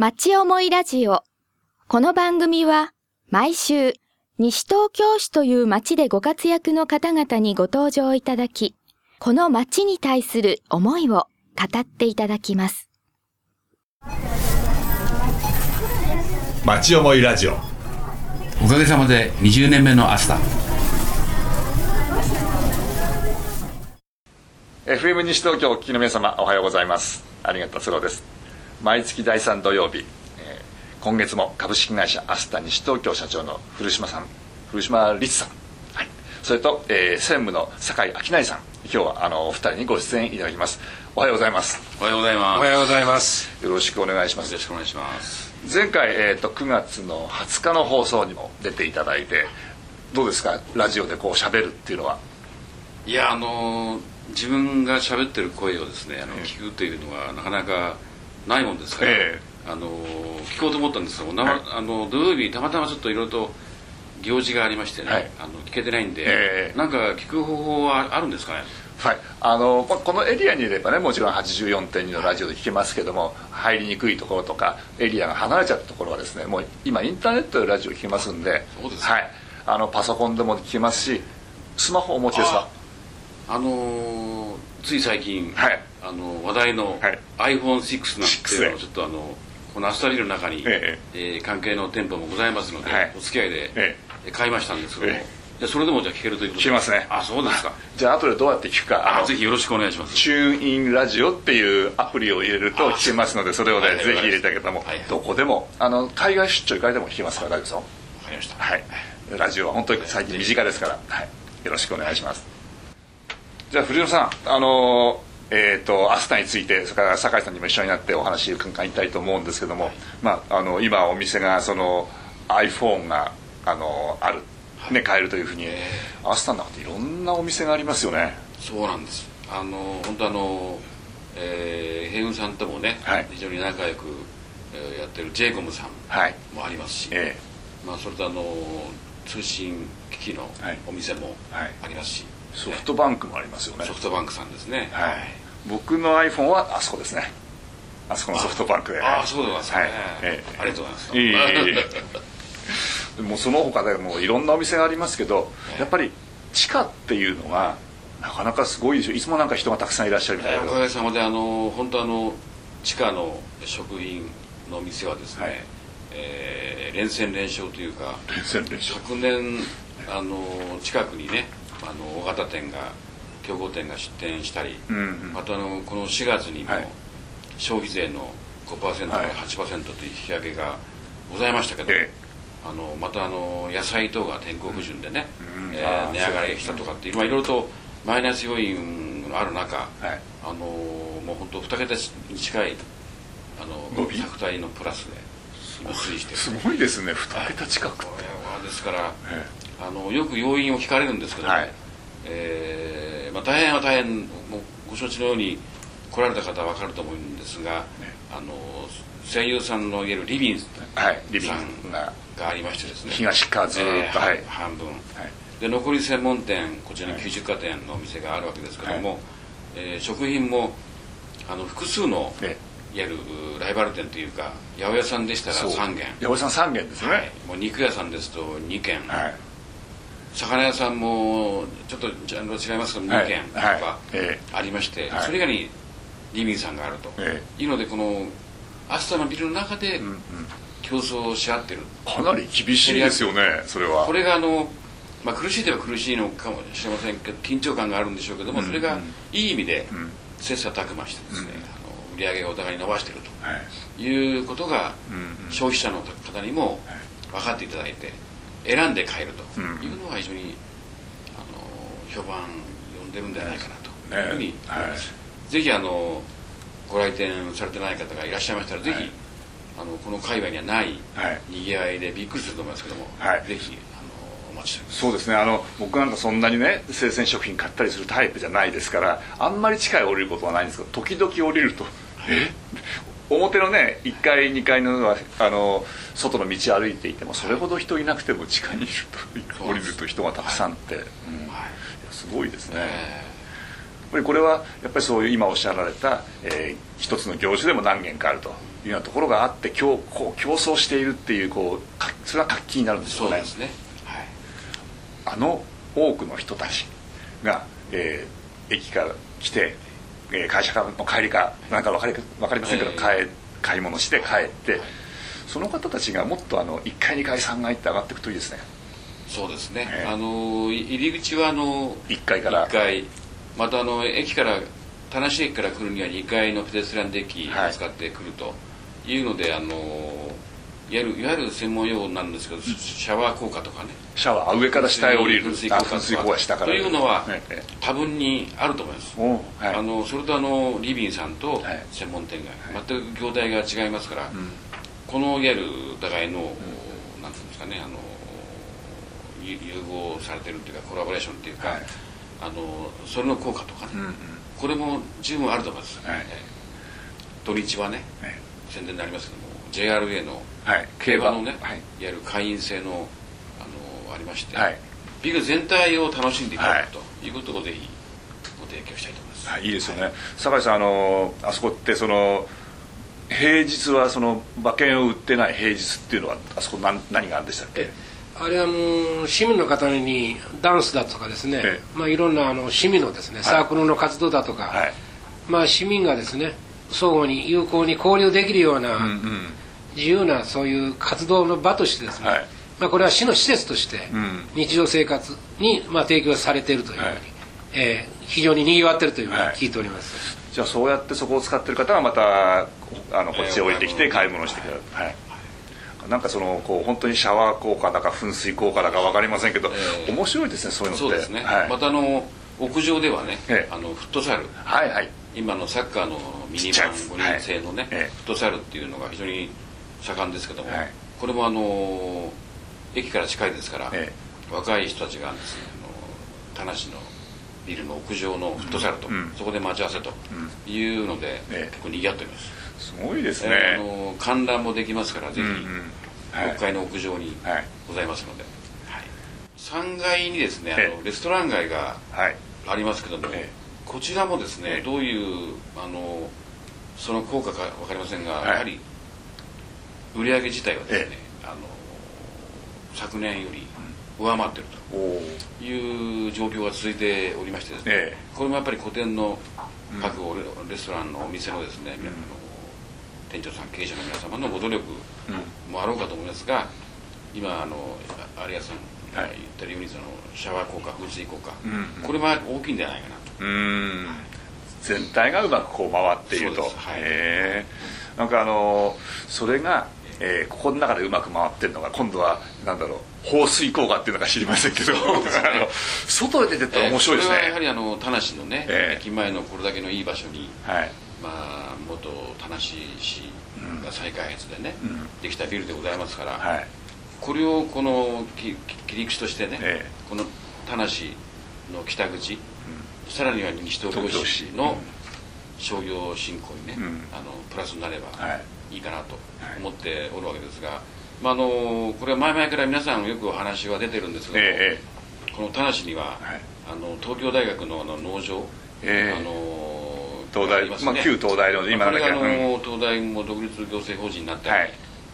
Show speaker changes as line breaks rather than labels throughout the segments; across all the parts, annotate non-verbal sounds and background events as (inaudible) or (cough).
町思いラジオ。この番組は毎週西東京市という町でご活躍の方々にご登場いただき、この町に対する思いを語っていただきます。
町思いラジオ
おかげさまで20年目のアスタ
FM 西東京お聞きの皆様おはようございます有賀達郎です毎月第3土曜日、えー今月も株式会社アスタ西東京社長の古島さん古島律さん、はい、それと、えー専務の酒井明成さん。今日はあのお二人にご出演いただきます。おはようございます。
おはようございます。
おはようございます。
よろしくお願いします。
よろしくお願いします。
前回、えー、と9月の20日の放送にも出ていただいてどうですか？ラジオでこう喋るっていうのは。い
やあのー自分が喋ってる声をですねあの聞くというのはなかなかないもんですか？ら、
え。
あのー聞こうと思ったんですけど、な
はい。
あの土曜日たまたまちょっといろいろと行事がありましてね、
はい。
あの聞けてないんで、
ええ。
なんか聞く方法はあるんですかね？
はい、あのまあこのエリアにいればねもちろん84.2のラジオで聞けますけども入りにくいところとかエリアが離れちゃったところはですねもう今インターネットでラジオ聞けますんで
そうです。か
はい、あのパソコンでも聞けますしスマホお持ちですか？
あのーつい最近、
はい
あの話題の
はい。
iPhone6 なんていうのをちょっとあのこのアスタビルの中に、
え
え。ー関係の店舗もございますので、
はい。
お付き合いで、
え
買いましたんですけども、
え
じゃあそれでもじゃあ聞けるということで。
聞けますね。
あそうですか。
じゃあ後でどうやって聞くか。あ
ぜひよろしくお願いします。
チューンインラジオっていうアプリを入れると聞けますのでそれをねぜひ入れていただけたらもどこでもあの海外出張行かれても聞けますから大丈夫ですよ。
わかりました。
はい、ラジオは本当に最近身近ですから、はい、よろしくお願いします。じゃあ藤野さんあのーえー、とアスタについてそれから酒井さんにも一緒になってお話を伺いたいと思うんですけども、まあ、あの今お店がその iPhone があのある、ね、買えるというふうに、アスタの中でいろんなお店がありますよね。
そうなんです。あの本当あの、えー、平雲さんともね、
はい。
非常に仲良く、えーやってる j イコムさん
はい。
もありますし、
え
まあ、それとあの通信機器の
はい。
お店も
はい。
ありますし、
えソフトバンクもありますよね。
ソフトバンクさんですね。
はい僕の iPhone はあそこですね。あそこのソフトバンクで。
ああそうなんですね、
はい。ええ。
ありがとうございます。
いえいえいえ。(laughs) もうその他でもいろんなお店がありますけどやっぱり地下っていうのがなかなかすごいでしょ。いつもなんか人がたくさんいらっしゃるみたいな。
おかげさまであの本当あの地下の食品の店はですね、
はい。
えー連戦連勝というか
連戦連勝。
昨年あの近くにねあの大型店が競合店が出店したり、
うんうん。
またあのこの4月にも
はい。
消費税の5%から
はい。
8%という引き上げがございましたけど、
え
あのまたあの野菜等が天候不順でね、
うん。
え
あー
ー値上がりしたとかっていうまあいろいろとマイナス要因がある中、
はい。
あのもう本当2桁に近いあの
伸び
100体のプラスで今推移してる。
すごいですね。2桁近くって、
はですから
え
あのよく要因を聞かれるんですけど、ね
はい。
えーまあ、大変は大変もうご承知のように来られた方は分かると思うんですが、あの声優さんのいわゆるリビン
えはいリビン
さ
グ
ん
が
がありましてですね。
東側ずーっと
えー
はい。
半分。
はい。
で残り専門店こちらに90家店のお店があるわけですけども、えー食品もあの複数の
え
いわゆるライバル店というか八百屋さんでしたら
そう。
3軒。
八百屋さん3軒ですね。
はい、もう肉屋さんですと2軒、
はい
魚屋さんもちょっとジャンルは違いますけど
はい
2軒と
はい。
か
え
ありまして、
はい。
それ以外にリビングさんがあると、
え
いうのでこのアスタのビルの中で競争し合ってる、
かなり厳しいですよねそれは。
これがあの、まあ、苦しいといえば苦しいのかもしれませんけど緊張感があるんでしょうけども、
うん
それがいい意味で
うん。
切磋琢磨してですね、あの売り上げをお互いに伸ばしている
はい。
ということが、消費者の方にも分かっていただいて選んで買えると
うん。
いうのが非常にあの評判呼んでるんじゃないかなというふうに
ね
思います、ぜひあのご来店されてない方がいらっしゃいましたら、ぜひあのこの界隈にはない
はい。
にぎわいでびっくりすると思いますけども、
はい。
ぜひあのお待ちしております。
そうですね。あの僕なんかそんなにね生鮮食品買ったりするタイプじゃないですからあんまり地下へ降りることはないんですけど時々降りるとえ？表のね1階2階のはあの外の道を歩いていてもそれほど人いなくても地下にいると降りると人がたくさんって、うん。すごいですね、
え
ぱりこれはやっぱりそういう今おっしゃられた、えー、一つの業種でも何軒かあるというようなところがあって今日こう競争しているっていうこうそれは活気になるんですよね。
そうね、はい、
あの多くの人たちが、えー、駅から来て、えー、会社の帰りかなんか分かり分かりませんけど、えー、買い物して帰って、その方たちがもっとあの1階2階3階って上がっていくといいですね。
そうですね、えー、あの入り口はあの
1階から。
1階。またあの駅から田無駅から来るには2階のペデストランデッキを使ってくるというので、はい、あのいわゆるいわゆる専門用語なんですけど、シャワー効果とかね。
シャワー上から下へ降りる。
噴水効果
と
か。というのは、多分にあると思います、はい、あのそれとあのリビンさんと専門店が、全く業態が違いますから、このいわゆるお互いの、うん、なんていうんですかねあの融合されてるっていうかコラボレーションっていうか、あのそれの効果とかね、うんうん、これも十分あると思います、はい、土日はね、はい、宣伝になりますけども JRA の競馬。のね、はい、いわゆる会員制のあのありまして、はい、ビル全体を楽しんでいただくとい。うことをぜひご提供したいと思います、
はい、いいですよね、酒井さんあのあそこってその平日はその馬券を売ってない平日っていうのはあそこ何何があるんでしたっけ？
あれあの市民の方にダンスだとかですね、ええ、まあ、いろんなあの市民のですね、サークルの活動だとか、はい、まあ、市民がですね相互に有効に交流できるような、うんうん、自由なそういう活動の場としてですね、はい、まあ、これは市の施設として日常生活にまあ提供されているというふうに、はい、えー、非常ににぎわっているというふうに聞いております、
じゃあそうやってそこを使ってる方はまたあのこっちへ置いてきて買い物してくれる、はい。なんかそのこう本当にシャワー効果だか噴水効果だか分かりませんけど、えー、面白いですねそういうのって。
そうですね、はい、またあの屋上ではね、えー、あのフットサル、
はいはい、
今のサッカーのミニバン5人制のね、はい、フットサルっていうのが非常に盛んですけども、はい、これもあの駅から近いですから、えー、若い人たちがですね。あの田無のビルの屋上のフットサルと、うん、そこで待ち合わせというので、うん、結構賑わっております。
すごいですね、
えー、あの観覧もできますからぜひ、うんうん。6階の屋上にございますので、はい、3階にですねあのレストラン街がありますけども、こちらもですねどういうあのその効果か分かりませんが、やはり売上自体はですね、あの昨年より上回ってるという状況が続いておりましてですね、これもやっぱり古典の各レストランのお店のですね、うん、店長さん経営者の皆様のご努力もあろうかと思いますが今あの有安さんが言ったようにそのシャワー効果風水効果、うんうん、これは大きいんじゃないかなと、
はい、全体がうまくこう回っていると、はい、へえんかあのそれが、えー、ここの中でうまく回ってるのが今度はなんだろう放水効果っていうのか知りませんけど、ね、外へ出てったら面白いですね、
えー、やはりあの田無のね、えー、駅前のこれだけのいい場所に、はい、まあ元田無市が再開発でね、うん、できたビルでございますから、はい、これをこの切り口としてね、ええ、この田無の北口、うん、さらには西東京市の商業振興にね、うん、あのプラスになればいいかなと思っておるわけですが、まあ、あのこれは前々から皆さんよくお話は出てるんですけど、え、この田無には、はい、あの東京大学のあの農場、あの
東大、ね、まあ、旧東大の今
だけ、あ、の東大も独立行政法人になったり、はい、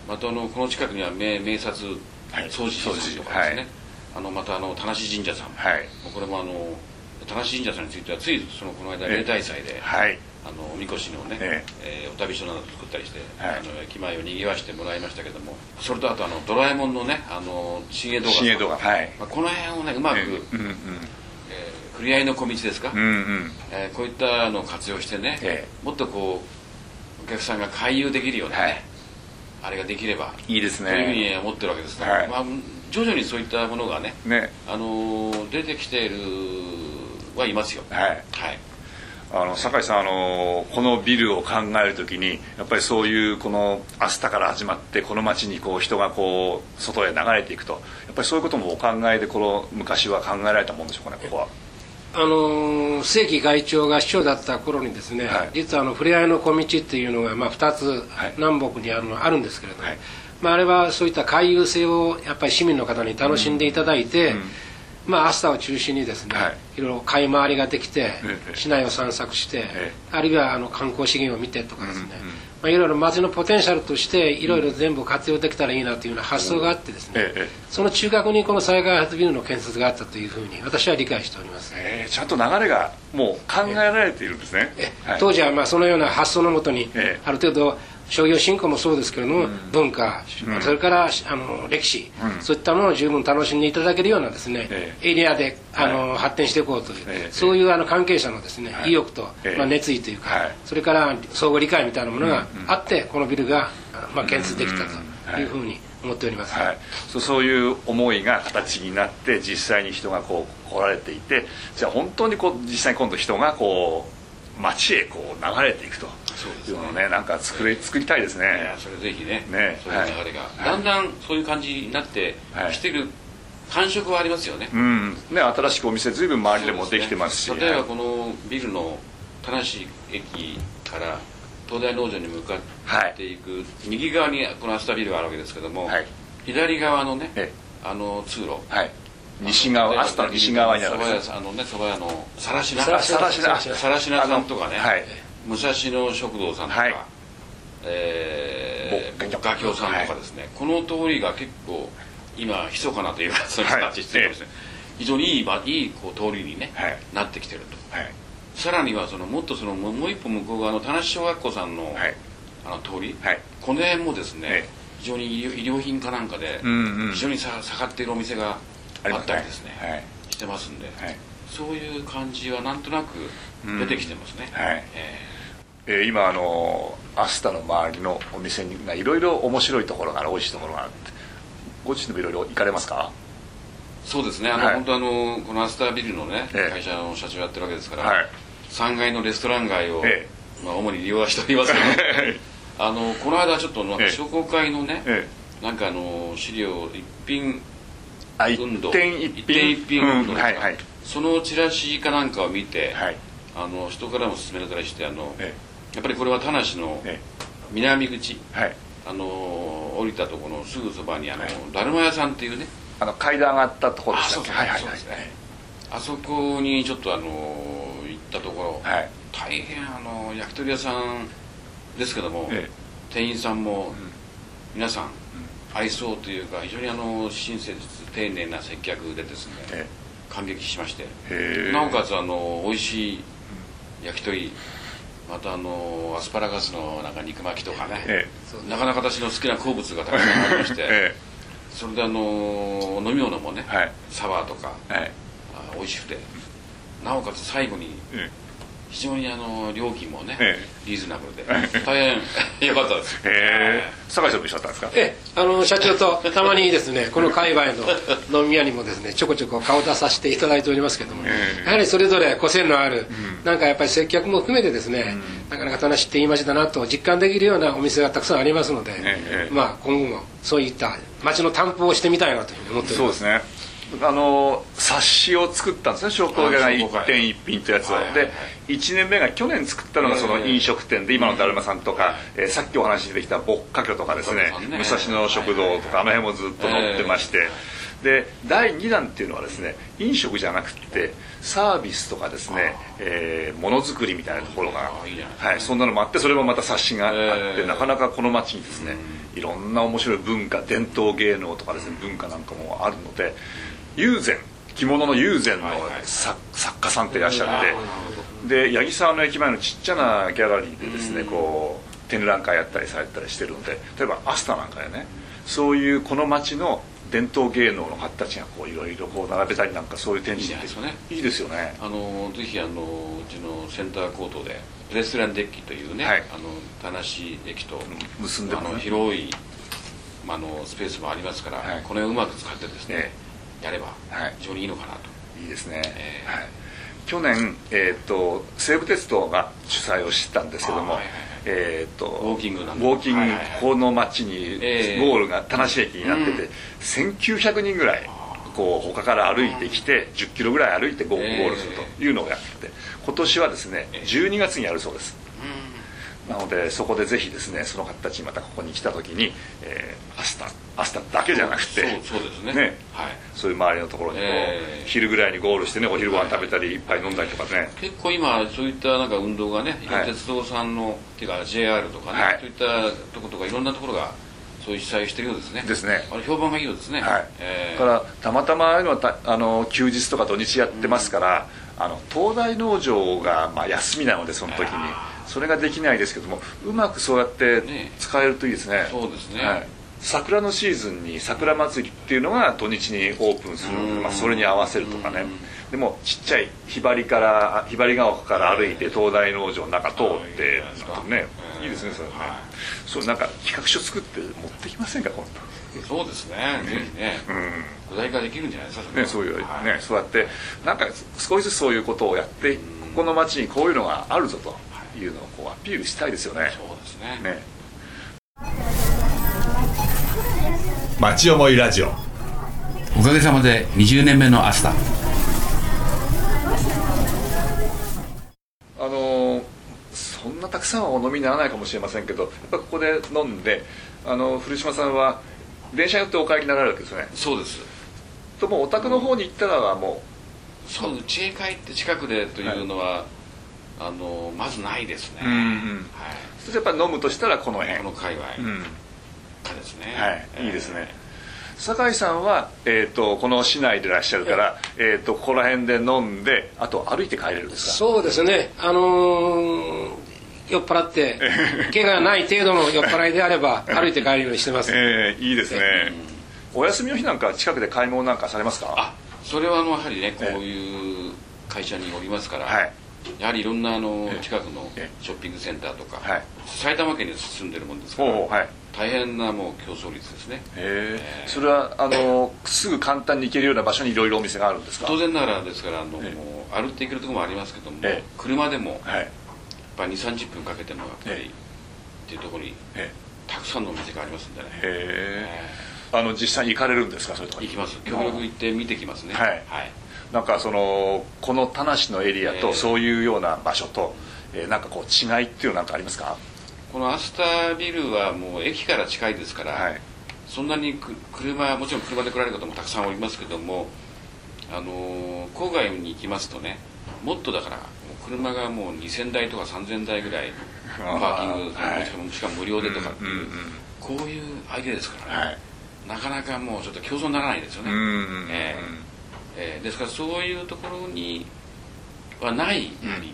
またあのこの近くには名名刹総持寺さんとかですね、はい、あのまたあの田無神社さん、はい、これもあの田無神社さんについてはついそのこの間例大祭で、はい、あのおみこしのね、ええ。ー、お旅所など作ったりして、はい、あの駅前をにぎわしてもらいましたけどもそれとあとあのドラえもんのねあの新江動画新江動画、はい。まあ、この辺をねうまく、えーうんうん。ふりあいの小道ですか、うんうん、えー、こういったのを活用してね、ええ、もっとこうお客さんが回遊できるようなね、はい、あれができれば
いいですね。
というふうに思ってるわけですから、はい、まあ、徐々にそういったものがねね、あの出てきているはいますよ。はい、はい
あの酒井さんあのこのビルを考えるときにやっぱりそういうこの明日から始まってこの街にこう人がこう外へ流れていくとやっぱりそういうこともお考えでこの昔は考えられたもんでしょうかねここは。
あの正規会長が市長だった頃にですね、はい、実はあのふれあいの小道っていうのが、まあ、2つ南北にあるのあるんですけれども、はい、まあ、あれはそういった回遊性をやっぱり市民の方に楽しんでいただいて、うん。まあ、アスタを中心にですね、はい、いろいろ買い回りができて、市内を散策して、あるいはあの観光資源を見てとかですね、まあ、いろいろ町のポテンシャルとしていろいろ全部活用できたらいいなというような発想があってですね、その中核にこの再開発ビルの建設があったというふうに私は理解しております、
えー、ちゃんと流れがもう考えられているんですね、
当時はまあそのような発想のもとにある程度商業振興もそうですけれども、うん、文化、うん、それからあの歴史、うん、そういったものを十分楽しんでいただけるようなですね、えー、エリアであの、はい、発展していこうという、えー、そういうあの関係者のですね、はい、意欲と、まあ、熱意というか、はい、それから相互理解みたいなものがあって、このビルが、まあ、建設できたというふうに思っております、
はい、そうそういう思いが形になって実際に人がこう来られていてじゃあ本当にこう実際に今度人がこう街へこう流れていくというのをねなんか作り作りたいですね。
それぜひねねそういう流れが、はい、だんだんそういう感じになってきてる感触はありますよね,、
うん。ね新しくお店ずいぶん周りでもできてますし、
ね、例えばこのビルの田無駅から東大農場に向かってい。く、はい、右側にこのアスタビルがあるわけですけども、はい、左側のね、あの通路、はい、
西側アスタの西側にある。
あのね蕎麦屋のさらしなさらしなさらしなさんとかね、はい、武蔵野食堂さんとか、はい、えー、画協さんとかですね、はい、この通りが結構今密かなというかそういう形してますね、非常にいいいいこう通りにね、はい、なってきてると、はい、さらにはそのもっとそのもう一歩向こう側の田無小学校さんの,、あの通り、この辺もですね、非常に医療品かなんかで、非常にさ下がっているお店があったりですね、してますんで、そういう感じはなんとなく出てきてますね、はい。え
ーえー、今あのアスタの周りのお店にいろいろ面白いところがある美味しいところがあるって。ご自身でもいろいろ行かれますか？
そうですね。あの、はい、本当あのこのアスタービルのね、え会社の社長やってるわけですから、はい、3階のレストラン街を、えまあ、主に利用はしておりますけど、(laughs) あのこの間ちょっと商工会のね、なんかあの資料一品
一点
一品。一品うんはいはい、そのチラシかなんかを見て、はい、あの人からも勧められたりしてあの、ええ。やっぱりこれは田無の南口、はい、あの降りたところのすぐそばにあの、はい、だるま屋さんっていうね。
あの階段上がったところで
したっけ？はいはいはい、あそこにちょっとあの行ったところ、はい、大変あの焼き鳥屋さんですけども、ええ、店員さんも、皆さん、愛想というか非常にあの親切丁寧な接客でですね、ええ、感激しましてなおかつあの美味しい焼き鳥またあのアスパラガスのなんか肉巻きとかね、ええ、なかなか私の好きな好物がたくさんありまして、(laughs) え、それであの飲み物もね、はい、サワーとか、はい、あ美味しくてなおかつ最後に、非常にあの料金もね、ええ、リーズナブルで。(laughs) 大変良かったです。へ
え。酒井さんも一緒だったんですか？
ええあの社長とたまにですね (laughs) この界隈の飲み屋にもですねちょこちょこ顔出させていただいておりますけども、やはりそれぞれ個性のある、うん、なんかやっぱり接客も含めてですね、うん、なかなか楽しっていい街だなと実感できるようなお店がたくさんありますので、まあ今後もそういった街の担保をしてみたいなというふうに思っております。
そうですねあの冊子を作ったんですね商工会が一点一品というやつを、で1年目が去年作ったのがその飲食店で今のだるまさんとか、えー、さっきお話に出てきたぼっかきょとかですね。武蔵野食堂とかあの辺もずっと載ってまして、で第2弾っていうのはですね飲食じゃなくてサービスとかですねえー、ものづくりみたいなところがはい、そんなのもあってそれもまた冊子があって、なかなかこの町にですねいろんな面白い文化伝統芸能とかですね文化なんかもあるので友禅着物の友禅の作家さんっていらっしゃってで八木沢の駅前のちっちゃなギャラリーでですねこう展覧会やったりされたりしてるので例えばアスタなんかでね。そういうこの町の伝統芸能の方たちがこういろいろこう並べたりなんかそういう展示いいですよね。いいですよね。
あのぜひあのうちのセンターコートでレストランデッキというね、はい、あの田無駅と結んで、ね、あの広い、まあ、のスペースもありますから、はい、この辺をうまく使ってですね、ええやれば非常にいいのかなと、
い、いですね、えー、はい、去年、えーと、西武鉄道が主催をしたんですけども、はいはい、えーと、ウォーキングウォーキング、はいはい、この街にゴールが田無駅になってて、うん、1900人ぐらいこう他から歩いてきて10キロぐらい歩いてゴールするというのをやってて今年はですね12月にやるそうです、なのでそこでぜひですねその方たちまたここに来た時に、えー、アスタアスタだけじゃなくて
そうですね、
ね、はい、そういう周りのところにこう、えー、昼ぐらいにゴールしてねお昼ご飯食べたり、はい、ぱい飲んだりとかね。
結構今そういったなんか運動がね、はい、鉄道さんのっていうか JR とかね、はい、そういったところとかいろんなところがそういう主催してるようですね。
ですね。
あれ評判がいいようですね。
はい、えー、からたまたまああの休日とか土日やってますから、うん、あの東大農場がまあ休みなのでその時にそれができないですけどもうまくそうやって使えるといいですね、ね、
そうですね、
はい。桜のシーズンに桜祭りっていうのが土日にオープンするので、まあ、それに合わせるとかね。でもちっちゃいひばりからひばりヶ丘から歩いて東大農場の中通ってねいいですねそれね、そうなんか企画書作って持ってきませんか今
度。そうですね、ぜひね、うん、具体化できるんじゃないですか
ねそういう、ねそうやって。なんか少しずつそういうことをやってここの町にこういうのがあるぞというのをこうアピールしたいですよね。
そうですね。ね。
町思いラジオ。
おかげさまで20年目のアスタ
あのそんなたくさんはお飲みにならないかもしれませんけどやっぱここで飲んであの古島さんは電車によってお帰りになられるわけですよね。
そうです。
ともお宅の方に行ったらはも
うそう家へ帰って近くでというのは、はい、あのまずないですね、うんうん、はい、
そしてやっぱり飲むとしたらこの辺。
この界隈、うん。ですね。
はい、いいですね。酒井さんは、えーと、この市内でいらっしゃるから、えーと、ここら辺で飲んであと歩いて帰れるんですか？
そうですね。あのー、酔っ払って (laughs) 怪我がない程度の酔っ払いであれば歩いて帰るようにしてます、
えー、いいですね、お休みの日なんか近くで買い物なんかされますか？
あそれはあのやはりねこういう会社におりますから、はいやはりいろんなあの近くのショッピングセンターとか、はい、埼玉県に住んでるもんですから、はい、大変なもう競争率ですね。
へえ。それはあのすぐ簡単に行けるような場所にいろいろお店があるんですか？
当然ながらですからあの、歩って行けるところもありますけども、車でも、はい、やっぱ2 3 0分かけてもやっぱり、っていうところに、たくさんのお店がありますんでね。へ
え。あの実際に行かれるんですか？そういうとこ
行きます。協力行って見てきますね。
はい、はいなんかそのこの田無のエリアとそういうような場所と、えー、なんかこう違いっていうのは何かありますか？
このアスタービルはもう駅から近いですから、はい、そんなに車もちろん車で来られる方もたくさんおりますけどもあの郊外に行きますとねもっとだから車がもう2000台とか3000台ぐらいパーキング、はい、しかもしかも無料でとかっていう、こういうアイデアですからね、はい、なかなかもうちょっと競争にならないですよね、うんうん、えーえー、ですからそういうところにはないやはり、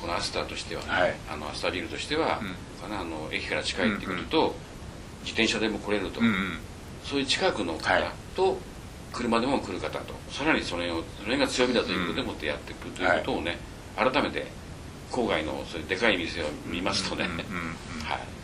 このアスターとしては、ね、はい、あのアスタービルとしては、かなあの駅から近いってくると、自転車でも来れると、うんうん、そういう近くの方と、車でも来る方とさらにそれをそれが強みだということでもってやっていくということをね、はい、改めて郊外のそういうでかい店を見ますとね、はい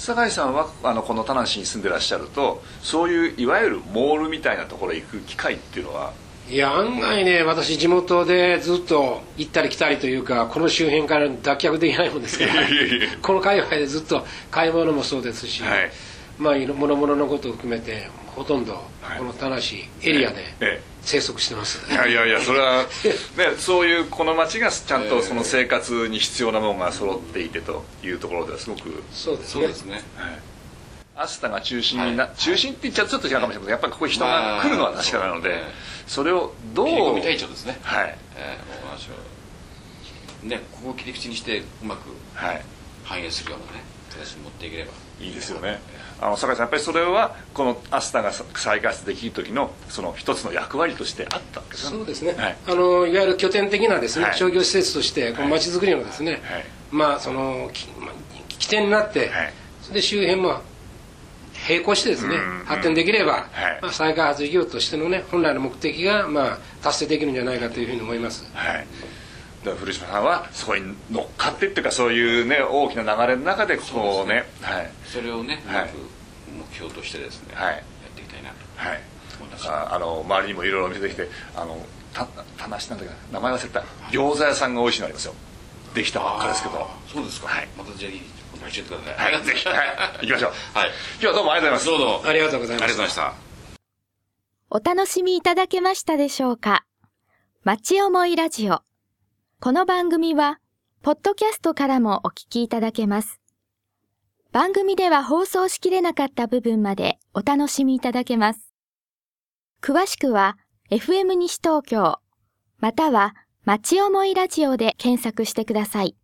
酒井さんはあのこの田無に住んでらっしゃるとそういういわゆるモールみたいなところへ行く機会っていうのは？
いや案外ね私地元でずっと行ったり来たりというかこの周辺から脱却できないもんですからこの界隈でずっと買い物もそうですし、はい、まあもろもろのことを含めてほとんどこの田無エリアで生息してます、
いやいやいやそれは、(laughs) ね、そういうこの町がちゃんとその生活に必要なものが揃っていてというところではすごく
そうですね。ですね、はい。
アスタが中心にな、はい、中心って言っちゃうとちょっと違うかもしれませんやっぱりここ人が来るのは確かなので、まあ、それをどう切
り込み隊長ですね。はい、えー、ねここを切り口にしてうまく反映するようなね形に持っていければ。
いいですよね。あの酒井さんやっぱりそれはこのアスタが再開発できる時のその一つの役割としてあったんです
そうですね、はい、あのいわゆる拠点的なですね、はい、商業施設としてこの街づくりのですね、はい、まあその起点になって、それで周辺も並行してですね、発展できれば、まあ、再開発事業としてのね本来の目的がまあ達成できるんじゃないかというふうに思います。はい
古島さんはそこに乗っかってっていうかそういうね大きな流れの中でこうね、ね、
はい、それをね、はい、目標としてですね、はい、やっていきたいなと。はい。
あの周りにもいろいろお店できてあのたたなしなんだけど名前忘れた。餃子屋さんが美味しいのありますよ。できたばっかですけど。
そうですか、
はい、
またぜひお願いしてくだ
さい。はい。ぜひ、はい、行きましょう。はい。今日はどうもありがとうございます。
どうも
ありがとうございま
した。
お楽しみいただけましたでしょうか。町思いラジオこの番組はポッドキャストからもお聞きいただけます。番組では放送しきれなかった部分までお楽しみいただけます。詳しくは FM 西東京または町思いラジオで検索してください。